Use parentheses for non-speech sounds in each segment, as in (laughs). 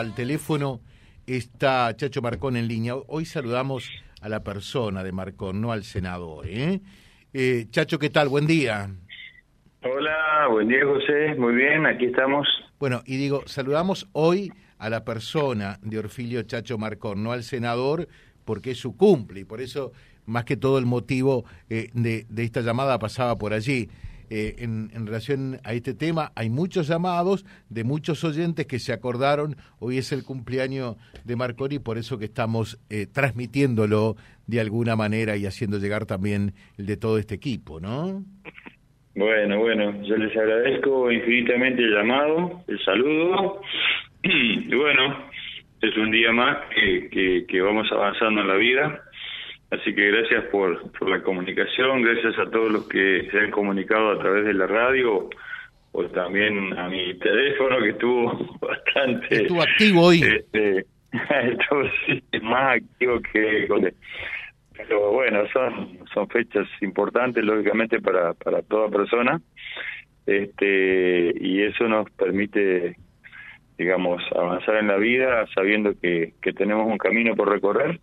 Al teléfono está Chacho Marcón en línea. Hoy saludamos a la persona de Marcón, no al senador. ¿eh? Eh, Chacho, ¿qué tal? Buen día. Hola, buen día José. Muy bien, aquí estamos. Bueno, y digo, saludamos hoy a la persona de Orfilio Chacho Marcón, no al senador, porque es su cumple y por eso, más que todo, el motivo eh, de, de esta llamada pasaba por allí. Eh, en, relación a este tema. Hay muchos llamados de muchos oyentes que se acordaron. Hoy es el cumpleaños de Marconi, por eso que estamos eh, transmitiéndolo de alguna manera y haciendo llegar también el de todo este equipo, ¿no? Bueno, bueno, yo les agradezco infinitamente el llamado, el saludo. (clears throat) Y bueno, es un día más que, que vamos avanzando en la vida Así que gracias por, por la comunicación, gracias a todos los que se han comunicado a través de la radio o también a mi teléfono que estuvo (laughs) bastante... Estuvo activo hoy. Este, (laughs) estuvo sí, más activo que... Pero bueno, son, son fechas importantes, lógicamente, para, para toda persona. este Y eso nos permite, digamos, avanzar en la vida sabiendo que, que tenemos un camino por recorrer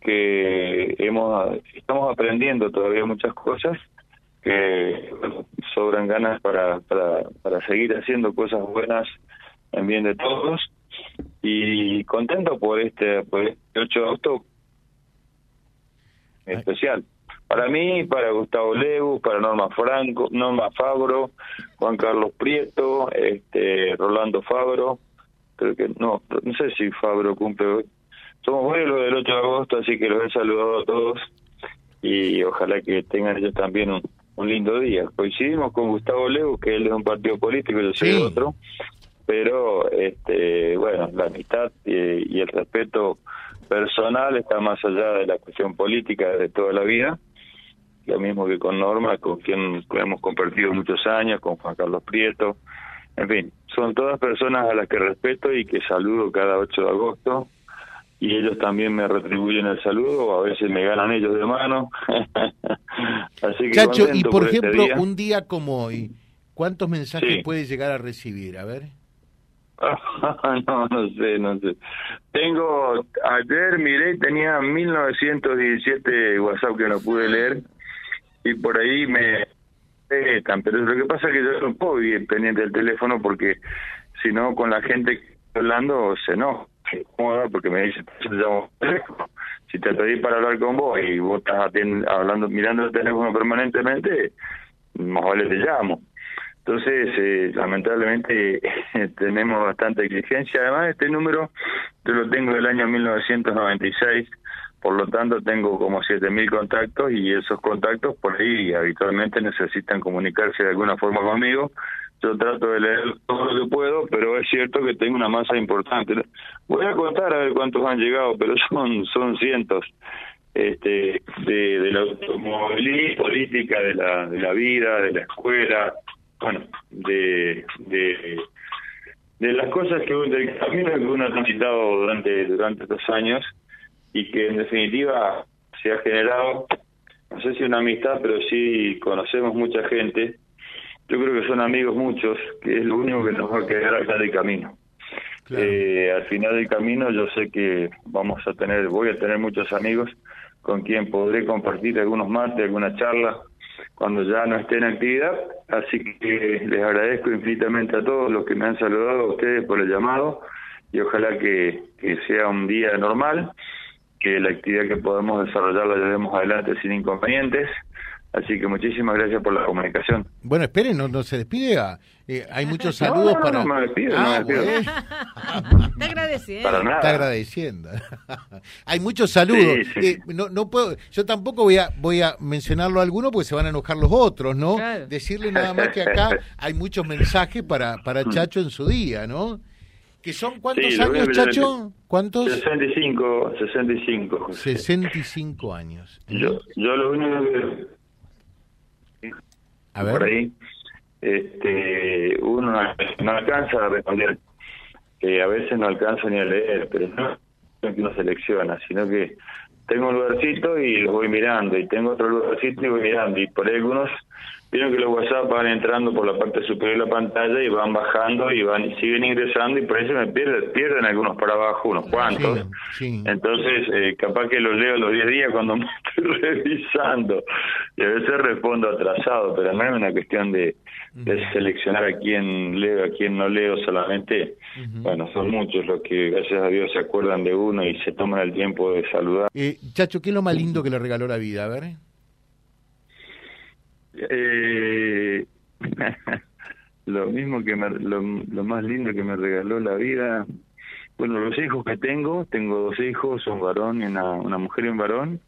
que hemos estamos aprendiendo todavía muchas cosas que sobran ganas para, para, para seguir haciendo cosas buenas en bien de todos. Y contento por este por este 8 de agosto. Especial. Para mí para Gustavo Leu para Norma Franco Norma Fabro Juan Carlos Prieto este Rolando Fabro creo que no no sé si Fabro cumple somos vuelos del 8 de agosto, así que los he saludado a todos y ojalá que tengan ellos también un, un lindo día. Coincidimos con Gustavo Leu, que él es un partido político y yo soy otro, pero este bueno, la amistad y, y, el respeto personal está más allá de la cuestión política de toda la vida. Lo mismo que con Norma, con quien hemos compartido muchos años, con Juan Carlos Prieto. En fin, son todas personas a las que respeto y que saludo cada 8 de agosto y ellos también me retribuyen el saludo, a veces me ganan ellos de mano. (laughs) Así que Chacho, y por, este ejemplo, un día como hoy, ¿cuántos mensajes sí. puede llegar a recibir? A ver. (laughs) no, no sé, no sé. Tengo, ayer miré, tenía 1917 WhatsApp que no pude leer y por ahí me pero lo que pasa es que yo no puedo vivir pendiente del teléfono porque si no con la gente hablando se enoja cómoda porque me dice, si te pedí para hablar con vos y vos estás hablando, mirando el teléfono permanentemente, más vale te llamo. Entonces, eh, lamentablemente (laughs) tenemos bastante exigencia. Además, este número yo lo tengo del año 1996, por lo tanto tengo como 7.000 contactos y esos contactos por ahí habitualmente necesitan comunicarse de alguna forma conmigo yo trato de leer todo lo que puedo, pero es cierto que tengo una masa importante. Voy a contar a ver cuántos han llegado, pero (laughs) son son cientos. Este, de, de la automovilismo, política, de la, de la vida, de la escuela, bueno, de, de, de las cosas que del camino que uno ha transitado durante, durante estos años y que en definitiva se ha generado, no sé si una amistad, pero sí conocemos mucha gente yo creo que son amigos muchos, que es lo único que nos va a quedar acá de camino. Claro. Eh, al final del camino yo sé que vamos a tener, voy a tener muchos amigos con quien podré compartir algunos mates, alguna charla cuando ya no esté en actividad. Así que les agradezco infinitamente a todos los que me han saludado, a ustedes por el llamado y ojalá que, que sea un día normal, que la actividad que podamos desarrollar la llevemos adelante sin inconvenientes Así que muchísimas gracias por la comunicación. Bueno, esperen, no, no se despide. Eh, hay muchos saludos no, no, para. No, me despido, ah, no me despido. Bueno. (laughs) Está agradeciendo. Para nada. Está agradeciendo. (laughs) hay muchos saludos. Sí, sí. Eh, no, no puedo, yo tampoco voy a voy a mencionarlo a alguno porque se van a enojar los otros, ¿no? Claro. Decirle nada más que acá (laughs) hay muchos mensajes para para Mm. Chacho en su día, ¿no? Que son cuántos Sí, años, Chacho? ¿Cuántos? 65, 65. José. 65 años. Yo, yo lo único que A ver. por ahí, este, uno no, no alcanza a responder, que a veces no alcanza ni a leer, pero no es que uno selecciona, sino que tengo un lugarcito y los voy mirando, y tengo otro lugarcito y voy mirando, y por ahí algunos Vieron que los WhatsApp van entrando por la parte superior de la pantalla y van bajando y van siguen ingresando y por eso me pierden, pierden algunos para abajo, unos cuantos. Entonces, eh, capaz que los leo los 10 días cuando (laughs) me estoy revisando. Y a veces respondo atrasado, pero no es una cuestión de, seleccionar a quién leo, a quién no leo solamente. Bueno, son muchos los que, gracias a Dios, se acuerdan de uno y se toman el tiempo de saludar. Eh, Chacho, ¿qué es lo más lindo que le regaló la vida? A ver. Eh, (laughs) lo mismo que lo, más lindo que me regaló la vida, bueno, los hijos que tengo, tengo dos hijos, un varón y una, mujer y un varón,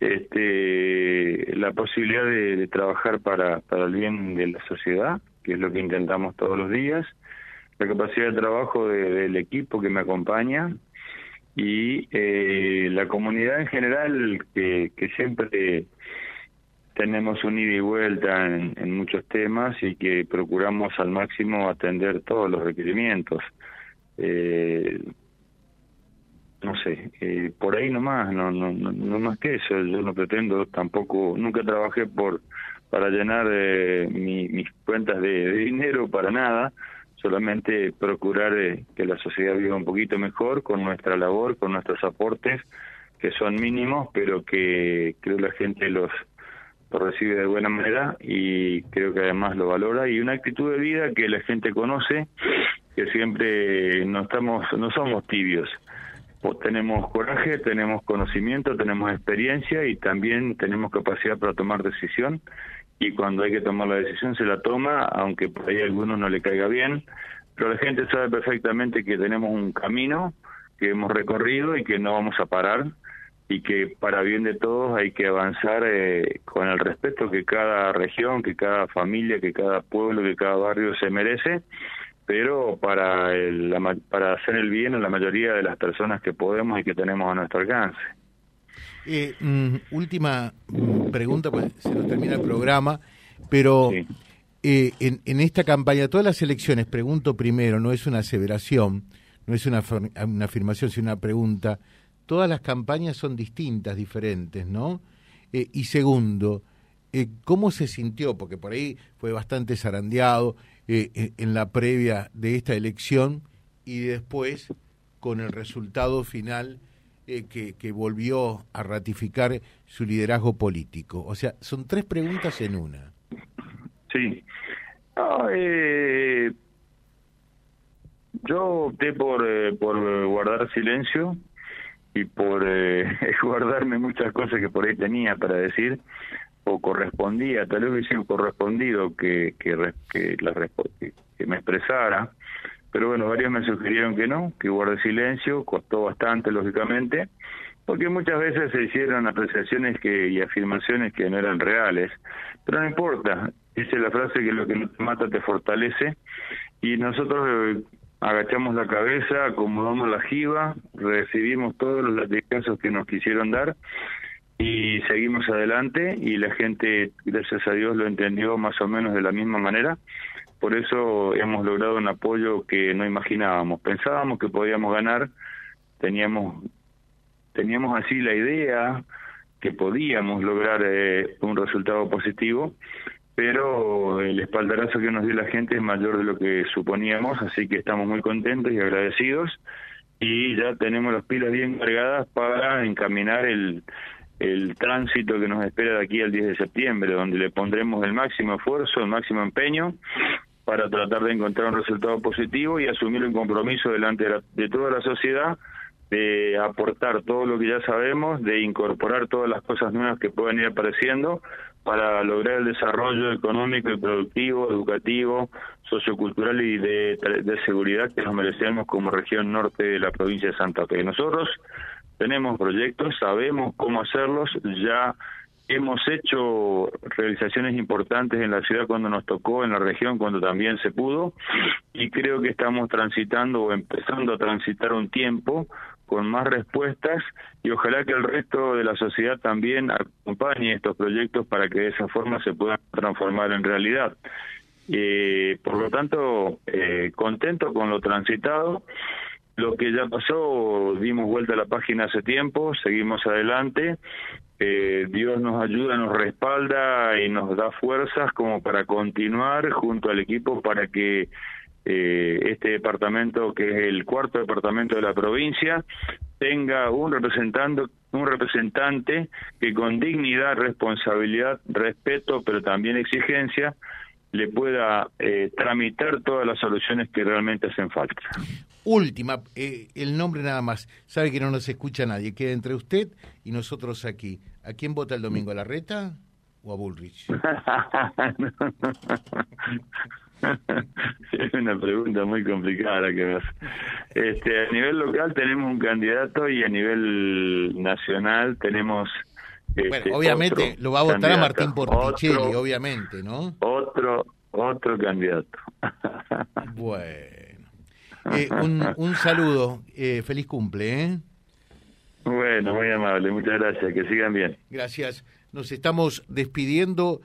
este, la posibilidad de, trabajar para, para el bien de la sociedad, que es lo que intentamos todos los días, la capacidad de trabajo del equipo que me acompaña y eh, la comunidad en general que, que siempre tenemos un ida y vuelta en, muchos temas y que procuramos al máximo atender todos los requerimientos. Eh, no sé, eh, por ahí nomás, no, no, no, más que eso, yo no pretendo tampoco, nunca trabajé por para llenar eh, mis cuentas de, dinero para nada, solamente procurar eh, que la sociedad viva un poquito mejor con nuestra labor, con nuestros aportes, que son mínimos, pero que creo la gente los lo recibe de buena manera y creo que además lo valora. Y una actitud de vida que la gente conoce que siempre no estamos no somos tibios. Pues tenemos coraje tenemos conocimiento tenemos experiencia y también tenemos capacidad para tomar decisión. Y cuando hay que tomar la decisión se la toma aunque por ahí a algunos no le caiga bien. Pero la gente sabe perfectamente que tenemos un camino que hemos recorrido y que no vamos a parar y que para bien de todos hay que avanzar eh, con el respeto que cada región, que cada familia, que cada pueblo, que cada barrio se merece, pero para, el, para hacer el bien a la mayoría de las personas que podemos y que tenemos a nuestro alcance. Eh, mm, última pregunta, pues se nos termina el programa, pero eh, en, en, esta campaña, todas las elecciones, pregunto primero, no es una aseveración, no es una, una afirmación, sino una pregunta todas las campañas son distintas, diferentes, ¿no? Eh, y segundo, eh, ¿cómo se sintió? Porque por ahí fue bastante zarandeado eh, en la previa de esta elección y después con el resultado final que, volvió a ratificar su liderazgo político. O sea, son tres preguntas en una. Sí. yo opté por guardar silencio y por eh, (laughs) guardarme muchas cosas que por ahí tenía para decir o correspondía, tal vez hubiese correspondido que, que, que, me expresara, pero bueno, varios me sugirieron que no, que guarde silencio, costó bastante, lógicamente, porque muchas veces se hicieron apreciaciones que, y afirmaciones que no eran reales, pero no importa, es la frase que lo que no te mata te fortalece, y nosotros eh, agachamos la cabeza, acomodamos la jiba, recibimos todos los latigazos que nos quisieron dar y seguimos adelante y la gente, gracias a Dios, lo entendió más o menos de la misma manera. Por eso hemos logrado un apoyo que no imaginábamos. Pensábamos que podíamos ganar, teníamos, teníamos así la idea que podíamos lograr eh, un resultado positivo pero el espaldarazo que nos dio la gente es mayor de lo que suponíamos, así que estamos muy contentos y agradecidos. Y ya tenemos las pilas bien cargadas para encaminar el, el tránsito que nos espera de aquí al 10 de septiembre, donde le pondremos el máximo esfuerzo, el máximo empeño para tratar de encontrar un resultado positivo y asumir un compromiso delante de, de toda la sociedad de aportar todo lo que ya sabemos, de incorporar todas las cosas nuevas que pueden ir apareciendo para lograr el desarrollo económico y productivo, educativo, sociocultural y de, seguridad que nos merecemos como región norte de la provincia de Santa Fe. Nosotros tenemos proyectos, sabemos cómo hacerlos, ya hemos hecho realizaciones importantes en la ciudad cuando nos tocó, en la región cuando también se pudo, y creo que estamos transitando o empezando a transitar un tiempo con más respuestas y ojalá que el resto de la sociedad también acompañe estos proyectos para que de esa forma se puedan transformar en realidad. Eh, por lo tanto, eh, contento con lo transitado, lo que ya pasó, dimos vuelta a la página hace tiempo, seguimos adelante. Eh, Dios nos ayuda, nos respalda y nos da fuerzas como para continuar junto al equipo para que eh, este departamento, que es el cuarto departamento de la provincia, tenga un representante, un representante que con dignidad, responsabilidad, respeto, pero también exigencia, le pueda eh, tramitar todas las soluciones que realmente hacen falta. Última, eh, el nombre nada más. Sabe que no nos escucha nadie. Queda entre usted y nosotros aquí. ¿A quién vota el domingo? ¿A la reta o a Bullrich? (laughs) (laughs) es una pregunta muy complicada que me Este, a nivel local tenemos un candidato y a nivel nacional tenemos bueno, este, obviamente lo va a votar a Martín Porticelli, obviamente, ¿no? Otro, otro candidato. bueno. Eh, un, un saludo, eh, feliz cumple, ¿eh? Bueno, muy amable, muchas gracias, que sigan bien. Gracias. Nos estamos despidiendo